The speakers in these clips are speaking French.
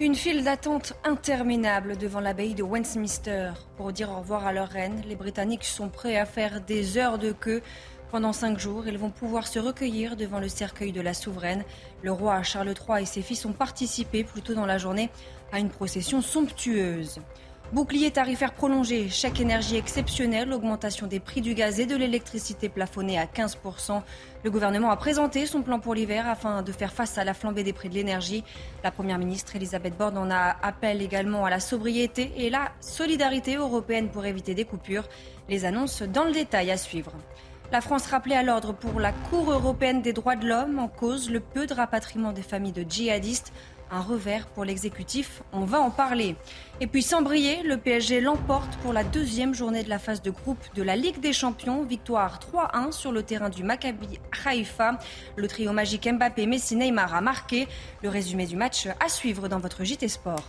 Une file d'attente interminable devant l'abbaye de Westminster. Pour dire au revoir à leur reine, les Britanniques sont prêts à faire des heures de queue. Pendant cinq jours, ils vont pouvoir se recueillir devant le cercueil de la souveraine. Le roi Charles III et ses fils ont participé plus tôt dans la journée à une procession somptueuse. Bouclier tarifaire prolongé, chèque énergie exceptionnel, augmentation des prix du gaz et de l'électricité plafonnée à 15%. Le gouvernement a présenté son plan pour l'hiver afin de faire face à la flambée des prix de l'énergie. La Première ministre Elisabeth Borne en a appelé également à la sobriété et la solidarité européenne pour éviter des coupures. Les annonces dans le détail à suivre. La France rappelée à l'ordre pour la Cour européenne des droits de l'homme en cause le peu de rapatriement des familles de djihadistes. Un revers pour l'exécutif, on va en parler. Et puis sans briller, le PSG l'emporte pour la deuxième journée de la phase de groupe de la Ligue des Champions. Victoire 3-1 sur le terrain du Maccabi Haïfa. Le trio magique Mbappé, Messi, Neymar a marqué. Le résumé du match à suivre dans votre JT Sport.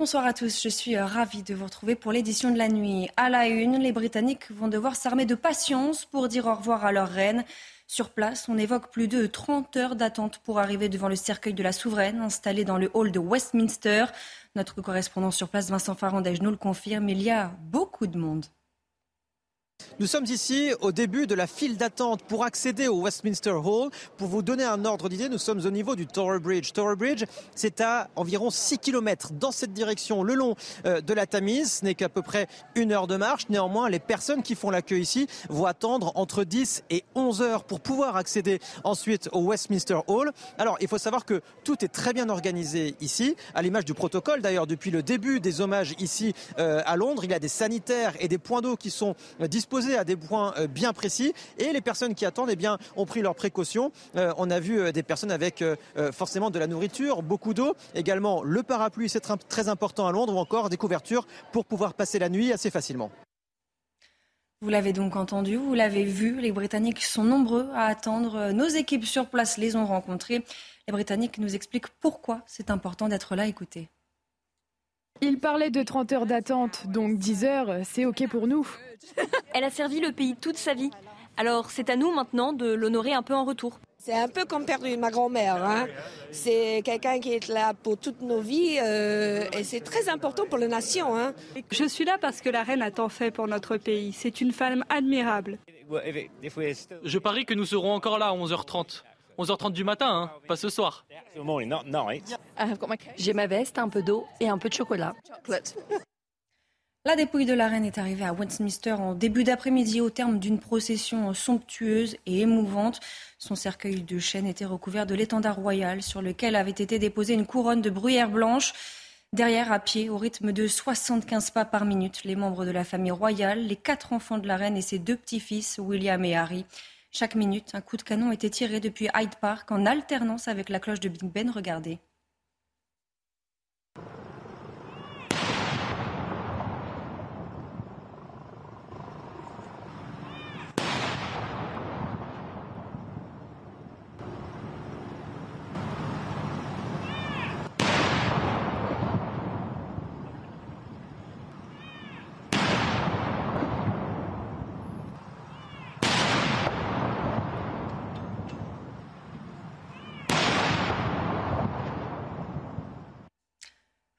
Bonsoir à tous, je suis euh, ravie de vous retrouver pour l'édition de la nuit. À la une, les Britanniques vont devoir s'armer de patience pour dire au revoir à leur reine. Sur place, on évoque plus de 30 heures d'attente pour arriver devant le cercueil de la souveraine installé dans le hall de Westminster. Notre correspondant sur place, Vincent Farandège, nous le confirme, il y a beaucoup de monde. Nous sommes ici au début de la file d'attente pour accéder au Westminster Hall. Pour vous donner un ordre d'idée, nous sommes au niveau du Tower Bridge. Tower Bridge, c'est à environ 6 km dans cette direction, le long euh, de la Tamise. Ce n'est qu'à peu près une heure de marche. Néanmoins, les personnes qui font l'accueil ici vont attendre entre 10 et 11 heures pour pouvoir accéder ensuite au Westminster Hall. Alors, il faut savoir que tout est très bien organisé ici, à l'image du protocole. D'ailleurs, depuis le début des hommages ici euh, à Londres, il y a des sanitaires et des points d'eau qui sont euh, disponibles posé à des points euh, bien précis et les personnes qui attendent eh bien, ont pris leurs précautions. Euh, on a vu euh, des personnes avec forcément de la nourriture, beaucoup d'eau, également le parapluie, c'est très important à Londres, ou encore des couvertures pour pouvoir passer la nuit assez facilement. Vous l'avez donc entendu, vous l'avez vu, les Britanniques sont nombreux à attendre. Nos équipes sur place les ont rencontrés. Les Britanniques nous expliquent pourquoi c'est important d'être là. Écoutez. Il parlait de 30 heures d'attente, donc 10 heures, c'est OK pour nous. Elle a servi le pays toute sa vie. Alors c'est à nous maintenant de l'honorer un peu en retour. C'est un peu comme perdre ma grand-mère. Hein. C'est quelqu'un qui est là pour toutes nos vies euh, et c'est très important pour la nation. Hein. Je suis là parce que la reine a tant fait pour notre pays. C'est une femme admirable. Je parie que nous serons encore là à 11h30. 11h30 du matin, hein, pas ce soir. J'ai ma veste, un peu d'eau et un peu de chocolat. La dépouille de la reine est arrivée à Westminster en début d'après-midi au terme d'une procession somptueuse et émouvante. Son cercueil de chêne était recouvert de l'étendard royal sur lequel avait été déposée une couronne de bruyère blanche. Derrière, à pied, au rythme de 75 pas par minute, les membres de la famille royale, les quatre enfants de la reine et ses deux petits-fils, William et Harry. Chaque minute, un coup de canon était tiré depuis Hyde Park en alternance avec la cloche de Big Ben. Regardez.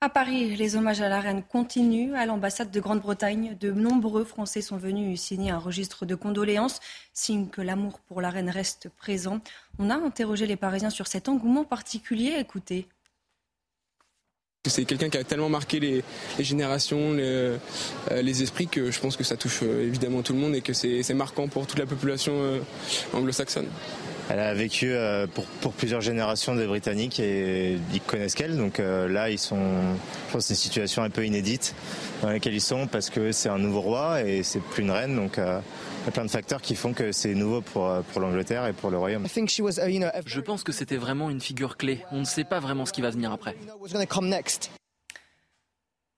À Paris, les hommages à la reine continuent. À l'ambassade de Grande-Bretagne, de nombreux Français sont venus signer un registre de condoléances, signe que l'amour pour la reine reste présent. On a interrogé les Parisiens sur cet engouement particulier. Écoutez. C'est quelqu'un qui a tellement marqué les, générations, euh, les, esprits, que je pense que ça touche euh, évidemment tout le monde et que c'est marquant pour toute la population euh, anglo-saxonne. Elle a vécu euh, pour, plusieurs générations de Britanniques et ils connaissent qu'elle. Donc euh, là, ils sont, je pense, c'est une situation un peu inédite dans laquelle ils sont parce que c'est un nouveau roi et c'est plus une reine. Donc euh, il y a plein de facteurs qui font que c'est nouveau pour, pour l'Angleterre et pour le royaume. Je pense que c'était vraiment une figure clé. On ne sait pas vraiment ce qui va venir après.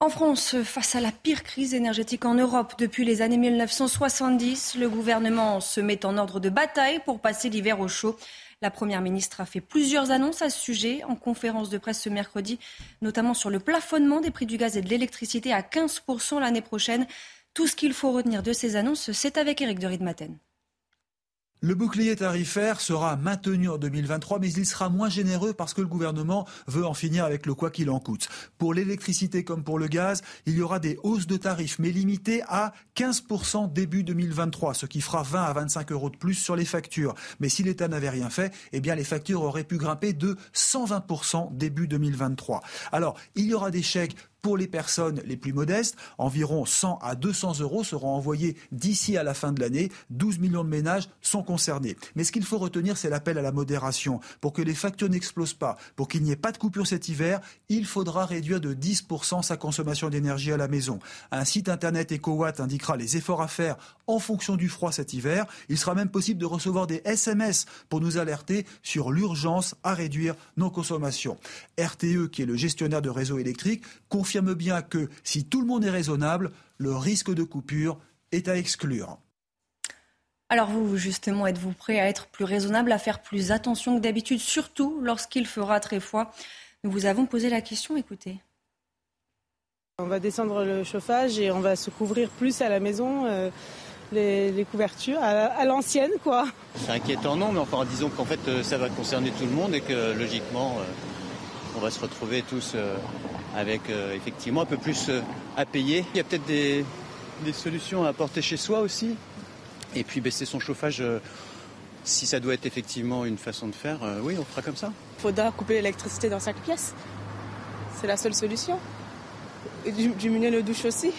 En France, face à la pire crise énergétique en Europe depuis les années 1970, le gouvernement se met en ordre de bataille pour passer l'hiver au chaud. La Première ministre a fait plusieurs annonces à ce sujet en conférence de presse ce mercredi, notamment sur le plafonnement des prix du gaz et de l'électricité à 15% l'année prochaine. Tout ce qu'il faut retenir de ces annonces, c'est avec Éric de Ridmaten. Le bouclier tarifaire sera maintenu en 2023, mais il sera moins généreux parce que le gouvernement veut en finir avec le quoi qu'il en coûte. Pour l'électricité comme pour le gaz, il y aura des hausses de tarifs, mais limitées à 15% début 2023, ce qui fera 20 à 25 euros de plus sur les factures. Mais si l'État n'avait rien fait, eh bien les factures auraient pu grimper de 120% début 2023. Alors, il y aura des chèques pour les personnes les plus modestes, environ 100 à 200 euros seront envoyés d'ici à la fin de l'année. 12 millions de ménages sont concernés. Mais ce qu'il faut retenir, c'est l'appel à la modération. Pour que les factures n'explosent pas, pour qu'il n'y ait pas de coupure cet hiver, il faudra réduire de 10% sa consommation d'énergie à la maison. Un site internet EcoWatt indiquera les efforts à faire en fonction du froid cet hiver. Il sera même possible de recevoir des SMS pour nous alerter sur l'urgence à réduire nos consommations. RTE, qui est le gestionnaire de réseau électrique, confie confirme bien que si tout le monde est raisonnable, le risque de coupure est à exclure. Alors vous, justement, êtes-vous prêt à être plus raisonnable, à faire plus attention que d'habitude, surtout lorsqu'il fera très froid? Nous vous avons posé la question, écoutez. On va descendre le chauffage et on va se couvrir plus à la maison. Euh, les, couvertures à, l'ancienne, quoi. C'est inquiétant, non, mais enfin, disons qu'en fait, euh, ça va concerner tout le monde et que logiquement, euh, on va se retrouver tous avec euh, effectivement un peu plus euh, à payer. Il y a peut-être des, solutions à apporter chez soi aussi. Et puis baisser son chauffage, euh, si ça doit être effectivement une façon de faire, oui, on fera comme ça. Il faudra couper l'électricité dans chaque pièce. C'est la seule solution. diminuer le douche aussi.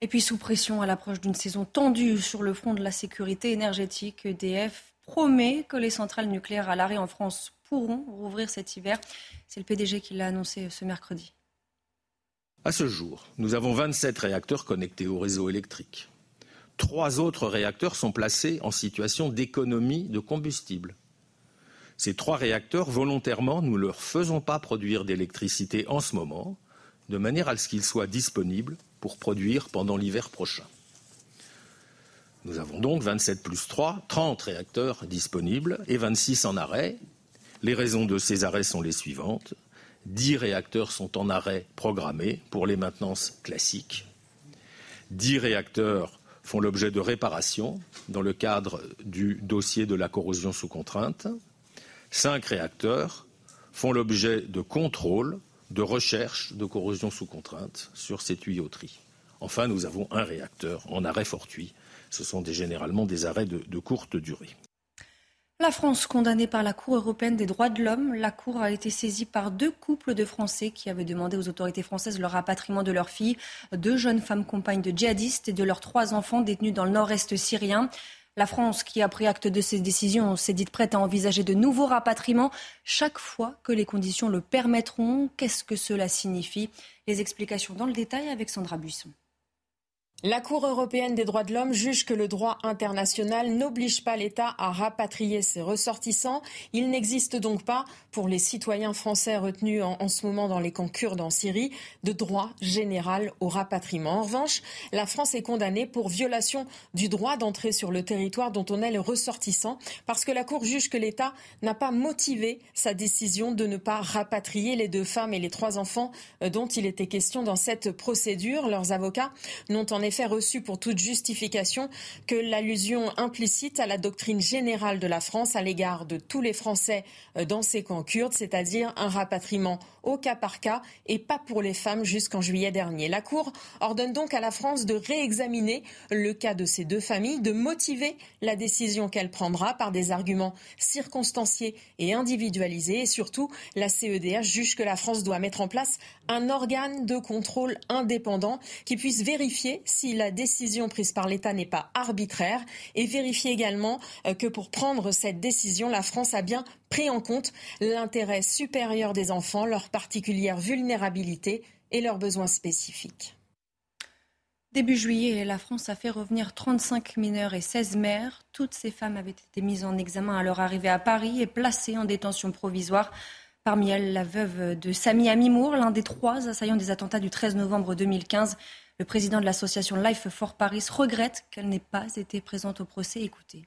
Et puis sous pression à l'approche d'une saison tendue sur le front de la sécurité énergétique, EDF promet que les centrales nucléaires à l'arrêt en France pourront rouvrir cet hiver. C'est le PDG qui l'a annoncé ce mercredi. À ce jour, nous avons 27 réacteurs connectés au réseau électrique. Trois autres réacteurs sont placés en situation d'économie de combustible. Ces trois réacteurs, volontairement, nous ne leur faisons pas produire d'électricité en ce moment, de manière à ce qu'ils soient disponibles pour produire pendant l'hiver prochain. Nous avons donc 27 plus 3, 30 réacteurs disponibles et 26 en arrêt, les raisons de ces arrêts sont les suivantes. Dix réacteurs sont en arrêt programmé pour les maintenances classiques. Dix réacteurs font l'objet de réparations dans le cadre du dossier de la corrosion sous contrainte. Cinq réacteurs font l'objet de contrôle, de recherche de corrosion sous contrainte sur ces tuyauteries. Enfin, nous avons un réacteur en arrêt fortuit. Ce sont généralement des arrêts de courte durée. La France condamnée par la Cour européenne des droits de l'homme. La Cour a été saisie par deux couples de Français qui avaient demandé aux autorités françaises le rapatriement de leurs filles, deux jeunes femmes compagnes de djihadistes et de leurs trois enfants détenus dans le nord-est syrien. La France, qui a pris acte de ces décisions, s'est dite prête à envisager de nouveaux rapatriements chaque fois que les conditions le permettront. Qu'est-ce que cela signifie? Les explications dans le détail avec Sandra Buisson. La Cour européenne des droits de l'homme juge que le droit international n'oblige pas l'État à rapatrier ses ressortissants. Il n'existe donc pas, pour les citoyens français retenus en, ce moment dans les camps kurdes en Syrie, de droit général au rapatriement. En revanche, la France est condamnée pour violation du droit d'entrer sur le territoire dont on est le ressortissant, parce que la Cour juge que l'État n'a pas motivé sa décision de ne pas rapatrier les deux femmes et les trois enfants euh, dont il était question dans cette procédure. Leurs avocats n'ont en effet reçu pour toute justification que l'allusion implicite à la doctrine générale de la France à l'égard de tous les Français euh, dans ces camps kurdes, c'est-à-dire un rapatriement au cas par cas et pas pour les femmes jusqu'en juillet dernier. La Cour ordonne donc à la France de réexaminer le cas de ces deux familles, de motiver la décision qu'elle prendra par des arguments circonstanciés et individualisés. Et surtout, la CEDH juge que la France doit mettre en place un organe de contrôle indépendant qui puisse vérifier si la décision prise par l'État n'est pas arbitraire et vérifier également euh, que pour prendre cette décision, la France a bien pris en compte l'intérêt supérieur des enfants, leur particulière vulnérabilité et leurs besoins spécifiques. Début juillet, la France a fait revenir 35 mineurs et 16 mères. Toutes ces femmes avaient été mises en examen à leur arrivée à Paris et placées en détention provisoire. Parmi elles, la veuve de Sami Amimour, l'un des trois assaillants des attentats du 13 novembre 2015. Le président de l'association Life for Paris regrette qu'elle n'ait pas été présente au procès. Écoutez.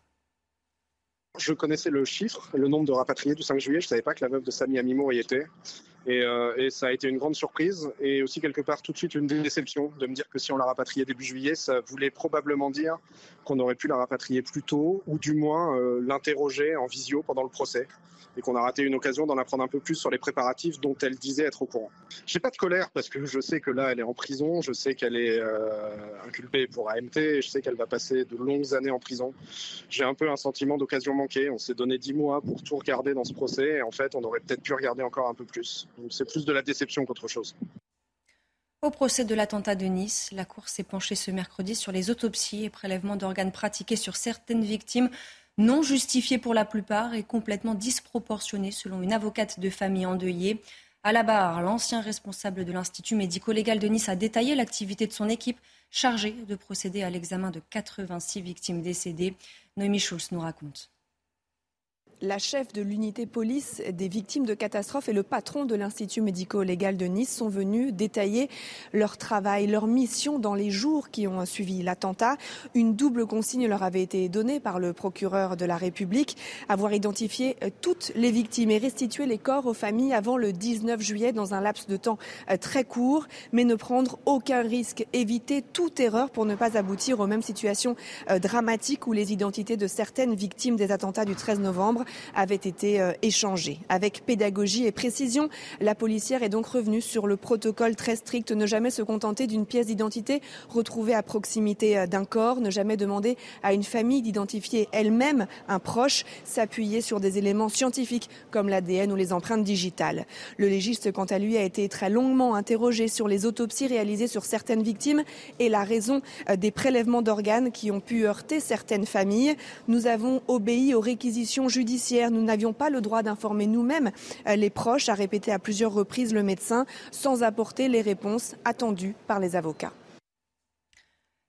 Je connaissais le chiffre, le nombre de rapatriés du 5 juillet. Je ne savais pas que la veuve de Sami Amimour y était. Euh, et, ça a été une grande surprise et aussi quelque part tout de suite une déception de me dire que si on l'a rapatriée début juillet, ça voulait probablement dire qu'on aurait pu la rapatrier plus tôt ou du moins euh, l'interroger en visio pendant le procès et qu'on a raté une occasion d'en apprendre un peu plus sur les préparatifs dont elle disait être au courant. J'ai pas de colère parce que je sais que là elle est en prison, je sais qu'elle est euh, inculpée pour AMT, et je sais qu'elle va passer de longues années en prison. J'ai un peu un sentiment d'occasion manquée. On s'est donné dix mois pour tout regarder dans ce procès et en fait on aurait peut-être pu regarder encore un peu plus. C'est plus de la déception qu'autre chose. Au procès de l'attentat de Nice, la Cour s'est penchée ce mercredi sur les autopsies et prélèvements d'organes pratiqués sur certaines victimes non justifiées pour la plupart et complètement disproportionnées selon une avocate de famille endeuillée. À la barre, l'ancien responsable de l'Institut médico-légal de Nice a détaillé l'activité de son équipe chargée de procéder à l'examen de 86 victimes décédées. Noémie Schulz nous raconte la chef de l'unité police des victimes de catastrophes et le patron de l'Institut médico-légal de Nice sont venus détailler leur travail, leur mission dans les jours qui ont suivi l'attentat. Une double consigne leur avait été donnée par le procureur de la République, avoir identifié toutes les victimes et restituer les corps aux familles avant le 19 juillet dans un laps de temps euh, très court, mais ne prendre aucun risque, éviter toute erreur pour ne pas aboutir aux mêmes situations euh, dramatiques où les identités de certaines victimes des attentats du 13 novembre avait été euh, échangé. Avec pédagogie et précision, la policière est donc revenue sur le protocole très strict, ne jamais se contenter d'une pièce d'identité retrouvée à proximité euh, d'un corps, ne jamais demander à une famille d'identifier elle-même un proche, s'appuyer sur des éléments scientifiques comme l'ADN ou les empreintes digitales. Le légiste, quant à lui, a été très longuement interrogé sur les autopsies réalisées sur certaines victimes et la raison euh, des prélèvements d'organes qui ont pu heurter certaines familles. Nous avons obéi aux réquisitions judiciaires nous n'avions pas le droit d'informer nous-mêmes euh, les proches, a répété à plusieurs reprises le médecin, sans apporter les réponses attendues par les avocats.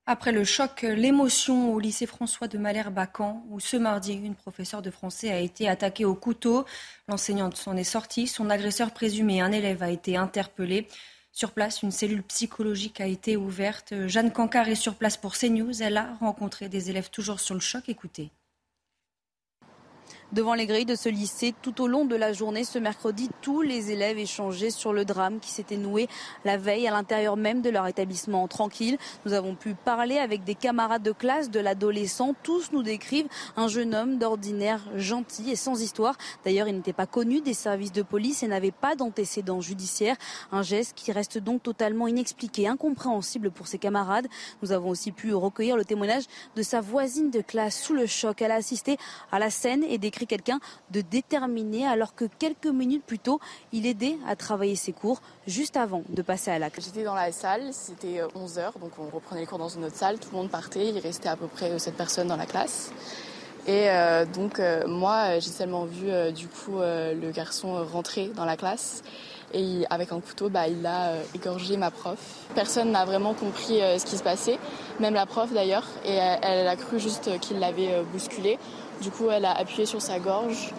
Après le choc, l'émotion au lycée François de Malherbe-Bacan, où ce mardi, une professeure de français a été attaquée au couteau. L'enseignante s'en est sortie. Son agresseur présumé, un élève, a été interpellé. Sur place, une cellule psychologique a été ouverte. Jeanne Cancard est sur place pour CNews. Elle a rencontré des élèves toujours sur le choc. Écoutez. Devant les grilles de ce lycée, tout au long de la journée, ce mercredi, tous les élèves échangeaient sur le drame qui s'était noué la veille à l'intérieur même de leur établissement tranquille. Nous avons pu parler avec des camarades de classe de l'adolescent. Tous nous décrivent un jeune homme d'ordinaire gentil et sans histoire. D'ailleurs, il n'était pas connu des services de police et n'avait pas d'antécédents judiciaires. Un geste qui reste donc totalement inexpliqué, incompréhensible pour ses camarades. Nous avons aussi pu recueillir le témoignage de sa voisine de classe sous le choc. Elle a assisté à la scène et décrit quelqu'un de déterminé alors que quelques minutes plus tôt, il aidait à travailler ses cours juste avant de passer à l'acte. J'étais dans la salle, c'était 11h, euh, donc on reprenait les cours dans une autre salle, tout le monde partait, il restait à peu près 7 personnes dans la classe. Et euh, donc euh, moi, j'ai seulement vu du coup le garçon rentrer dans la classe et avec un couteau, bah, il a égorgé ma prof. Personne n'a vraiment compris ce qui se passait, même la prof d'ailleurs, et elle, elle, a cru juste qu'il l'avait bousculé. Du coup, elle a appuyé sur sa gorge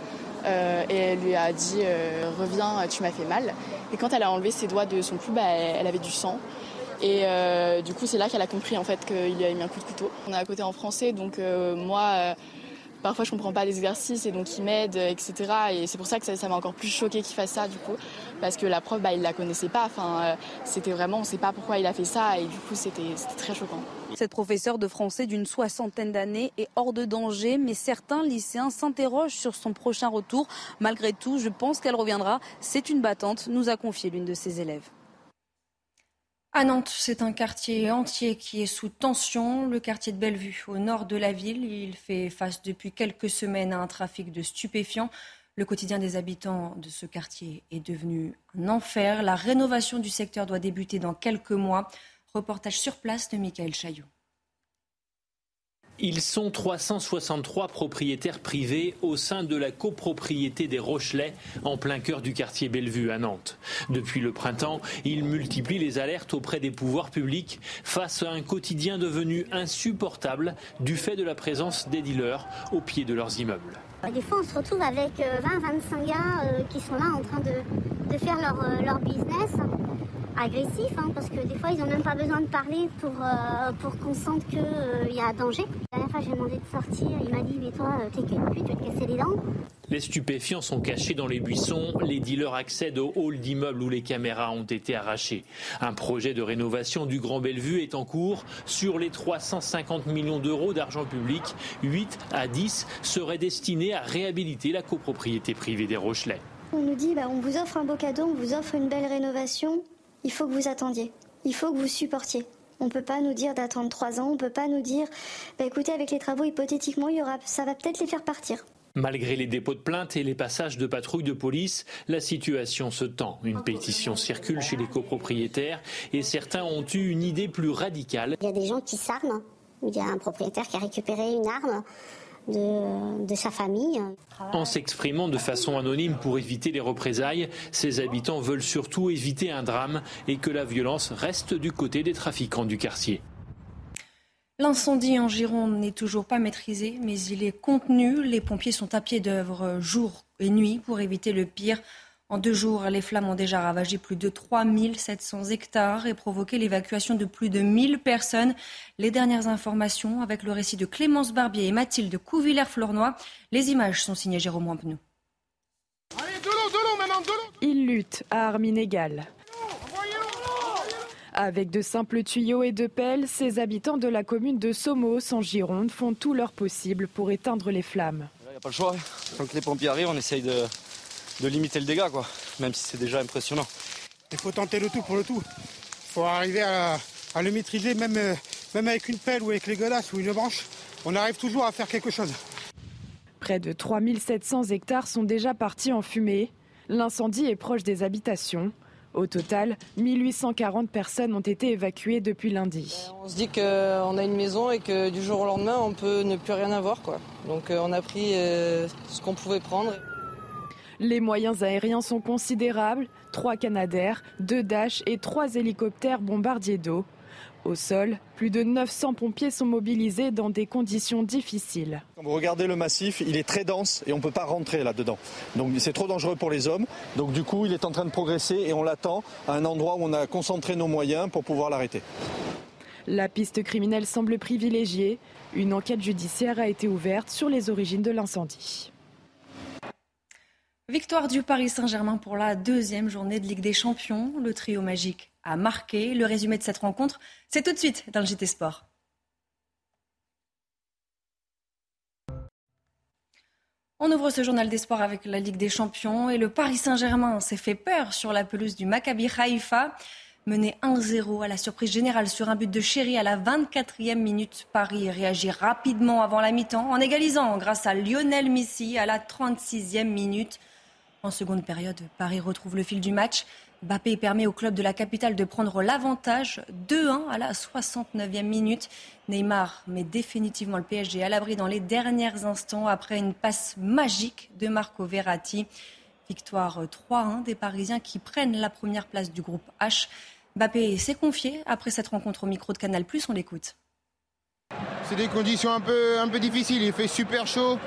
euh, et elle lui a dit euh, Reviens, tu m'as fait mal. Et quand elle a enlevé ses doigts de son cou, bah, elle avait du sang. Et euh, du coup, c'est là qu'elle a compris en fait qu'il lui avait mis un coup de couteau. On est à côté en français, donc moi parfois je comprends pas les exercices et donc il m'aide, etc. Et c'est pour ça que ça m'a encore plus choqué qu'il fasse ça du coup, parce que la prof, bah, il la connaissait pas. Enfin, c'était vraiment, on sait pas pourquoi il a fait ça et du coup c'était très choquant. Cette professeure de français d'une soixantaine d'années est hors de danger, mais certains lycéens s'interrogent sur son prochain retour. Malgré tout, je pense qu'elle reviendra. C'est une battante, nous a confié l'une de ses élèves. À Nantes, c'est un quartier entier qui est sous tension, le quartier de Bellevue, au nord de la ville. Il fait face depuis quelques semaines à un trafic de stupéfiants. Le quotidien des habitants de ce quartier est devenu un enfer. La rénovation du secteur doit débuter dans quelques mois. Reportage sur place de Michael Chaillot. Ils sont 363 propriétaires privés au sein de la copropriété des Rochelais, en plein cœur du quartier Bellevue à Nantes. Depuis le printemps, ils multiplient les alertes auprès des pouvoirs publics face à un quotidien devenu insupportable du fait de la présence des dealers au pied de leurs immeubles. Des fois, on se retrouve avec 20-25 euh, gars euh, qui sont là en train de, faire leur, euh, leur business agressif, hein, parce que des fois, ils n'ont même pas besoin de parler pour, euh, pour qu'on sente qu'il euh, y a danger. La dernière fois, j'ai demandé de sortir, il m'a dit, mais toi, euh, t'es pute, tu vas te casser les dents. Les stupéfiants sont cachés dans les buissons, les dealers accèdent au hall d'immeubles où les caméras ont été arrachées. Un projet de rénovation du Grand Bellevue est en cours. Sur les 350 millions d'euros d'argent public, 8 à 10 seraient destinés à réhabiliter la copropriété privée des Rochelais. On nous dit, bah, on vous offre un beau cadeau, on vous offre une belle rénovation, il faut que vous attendiez. Il faut que vous supportiez. On ne peut pas nous dire d'attendre trois ans. On ne peut pas nous dire, bah, écoutez, avec les travaux, hypothétiquement, il y aura, ça va peut-être les faire partir. Malgré les dépôts de plainte et les passages de patrouilles de police, la situation se tend. Une pétition circule chez les copropriétaires et certains ont eu une idée plus radicale. Il y a des gens qui s'arment. Il y a un propriétaire qui a récupéré une arme de, sa famille. En s'exprimant de façon anonyme pour éviter les représailles, ces habitants veulent surtout éviter un drame et que la violence reste du côté des trafiquants du quartier. L'incendie en Gironde n'est toujours pas maîtrisé, mais il est contenu. Les pompiers sont à pied d'œuvre jour et nuit pour éviter le pire. En deux jours, les flammes ont déjà ravagé plus de 3700 hectares et provoqué l'évacuation de plus de 1000 personnes. Les dernières informations avec le récit de Clémence Barbier et Mathilde Couvillère-Flornois. Les images sont signées Jérôme Rampenou. Ils luttent à armes inégales. Avec de simples tuyaux et de pelles, ces habitants de la commune de Somos en Gironde font tout leur possible pour éteindre les flammes. Il n'y a pas le choix. Quand les pompiers arrivent, on essaye de, de limiter le dégât, quoi, même si c'est déjà impressionnant. Il faut tenter le tout pour le tout. Il faut arriver à, le maîtriser, même, euh, même avec une pelle ou avec les godasses ou une branche. On arrive toujours à faire quelque chose. Près de 3700 hectares sont déjà partis en fumée. L'incendie est proche des habitations. Au total, 1840 personnes ont été évacuées depuis lundi. On se dit qu'on a une maison et que du jour au lendemain, on peut ne plus rien avoir. Quoi. Donc euh, on a pris euh, ce qu'on pouvait prendre. Les moyens aériens sont considérables. Trois Canadair, deux Dash et trois hélicoptères bombardiers d'eau. Au sol, plus de 900 pompiers sont mobilisés dans des conditions difficiles. Quand vous regardez le massif, il est très dense et on ne peut pas rentrer là-dedans. Donc c'est trop dangereux pour les hommes. Donc du coup, il est en train de progresser et on l'attend à un endroit où on a concentré nos moyens pour pouvoir l'arrêter. La piste criminelle semble privilégiée. Une enquête judiciaire a été ouverte sur les origines de l'incendie. Victoire du Paris Saint-Germain pour la deuxième journée de Ligue des Champions. Le trio magique a marqué. Le résumé de cette rencontre, c'est tout de suite dans le JT Sport. On ouvre ce journal des sports avec la Ligue des Champions et le Paris Saint-Germain s'est fait peur sur la pelouse du Maccabi Haïfa. Mené 1-0 à la surprise générale sur un but de Chéri à la 24e minute, Paris réagit rapidement avant la mi-temps en égalisant grâce à Lionel Messi à la 36e minute. En seconde période, Paris retrouve le fil du match. Bappé permet au club de la capitale de prendre l'avantage 2-1 à la 69e minute. Neymar met définitivement le PSG à l'abri dans les derniers instants après une passe magique de Marco Verratti. Victoire 3-1 des Parisiens qui prennent la première place du groupe H. Bappé s'est confié après cette rencontre au micro de Canal+, on l'écoute. C'est des conditions un peu, un peu difficiles, il fait super chaud,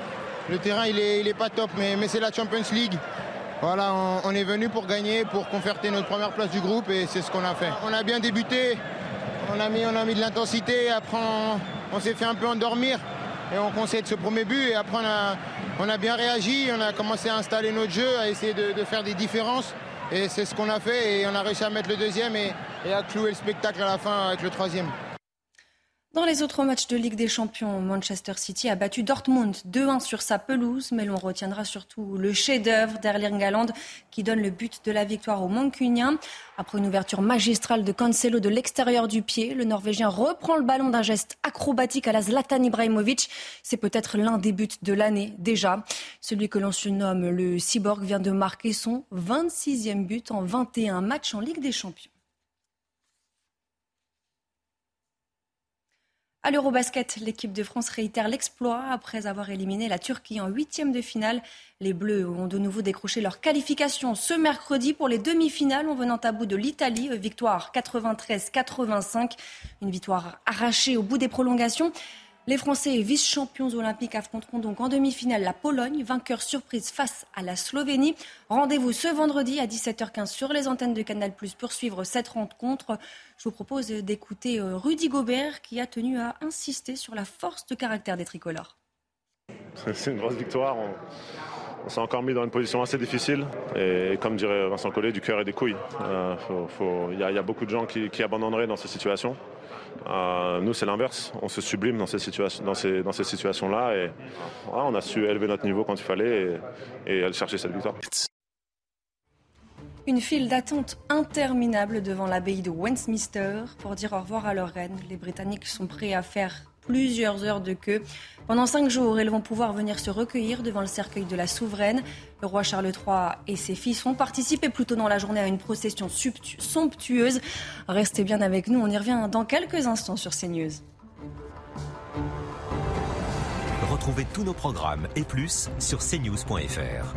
le terrain il n'est il est pas top, mais, mais c'est la Champions League. Voilà, on, est venu pour gagner, pour conforter notre première place du groupe et c'est ce qu'on a fait. On a bien débuté, on a mis, de l'intensité, après on, s'est fait un peu endormir et on concède ce premier but et après on a, bien réagi, on a commencé à installer notre jeu, à essayer de, faire des différences et c'est ce qu'on a fait et on a réussi à mettre le deuxième et à clouer le spectacle à la fin avec le troisième. Dans les autres matchs de Ligue des Champions, Manchester City a battu Dortmund 2-1 sur sa pelouse, mais l'on retiendra surtout le chef-d'œuvre d'Erling Haaland qui donne le but de la victoire aux Mancuniens. Après une ouverture magistrale de Cancelo de l'extérieur du pied, le Norvégien reprend le ballon d'un geste acrobatique à la Zlatan Ibrahimovic. C'est peut-être l'un des buts de l'année déjà. Celui que l'on surnomme le Cyborg vient de marquer son 26e but en 21 matchs en Ligue des Champions. À l'Eurobasket, l'équipe de France réitère l'exploit après avoir éliminé la Turquie en huitième de finale. Les Bleus ont de nouveau décroché leur qualification ce mercredi pour les demi-finales en venant à bout de l'Italie. Victoire 93-85. Une victoire arrachée au bout des prolongations. Les Français vice-champions olympiques affronteront donc en demi-finale la Pologne, vainqueur surprise face à la Slovénie. Rendez-vous ce vendredi à 17h15 sur les antennes de Canal Plus pour suivre cette rencontre. Je vous propose d'écouter euh, Rudy Gobert qui a tenu à insister sur la force de caractère des tricolores. C'est une grosse victoire. On, s'est encore mis dans une position assez difficile. Et comme dirait Vincent Collet, du cœur et des couilles. Euh, il y, a beaucoup de gens qui abandonneraient dans ces situations. Euh, nous, c'est l'inverse. On se sublime dans ces, situations-là et on a su élever notre niveau quand il fallait et, et aller chercher cette victoire. Une file d'attente interminable devant l'abbaye de Westminster pour dire au revoir à leur reine. Les Britanniques sont prêts à faire plusieurs heures de queue. Pendant cinq jours, ils vont pouvoir venir se recueillir devant le cercueil de la souveraine. Le roi Charles III et ses fils vont participer plus tôt dans la journée à une procession somptueuse. Restez bien avec nous, on y revient dans quelques instants sur CNews. Retrouvez tous nos programmes et plus sur cnews.fr.